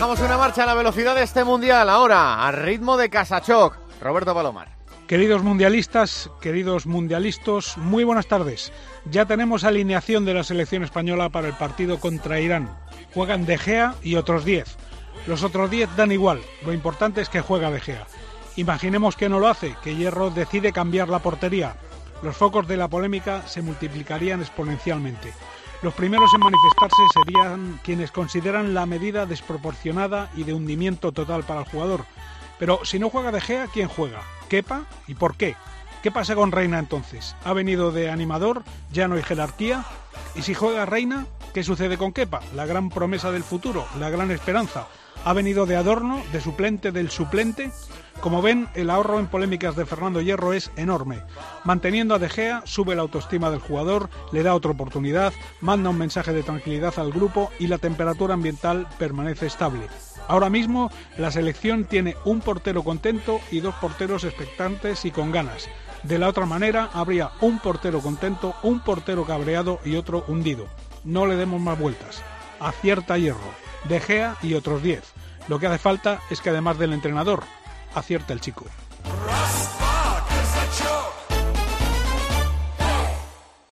marcha a la velocidad de este mundial, ahora a ritmo de Casachoc. Roberto Palomar. Queridos mundialistas, queridos mundialistas, muy buenas tardes. Ya tenemos alineación de la selección española para el partido contra Irán. Juegan De Gea y otros 10. Los otros 10 dan igual, lo importante es que juega De Gea. Imaginemos que no lo hace, que Hierro decide cambiar la portería. Los focos de la polémica se multiplicarían exponencialmente. Los primeros en manifestarse serían quienes consideran la medida desproporcionada y de hundimiento total para el jugador. Pero si no juega De Gea, ¿quién juega? ¿Kepa? ¿Y por qué? ¿Qué pasa con Reina entonces? ¿Ha venido de animador? ¿Ya no hay jerarquía? ¿Y si juega Reina? ¿Qué sucede con Kepa? La gran promesa del futuro, la gran esperanza. ¿Ha venido de adorno, de suplente del suplente? Como ven, el ahorro en polémicas de Fernando Hierro es enorme. Manteniendo a De Gea, sube la autoestima del jugador, le da otra oportunidad, manda un mensaje de tranquilidad al grupo y la temperatura ambiental permanece estable. Ahora mismo la selección tiene un portero contento y dos porteros expectantes y con ganas. De la otra manera habría un portero contento, un portero cabreado y otro hundido. No le demos más vueltas. Acierta Hierro, de Gea y otros 10. Lo que hace falta es que además del entrenador, acierte el chico.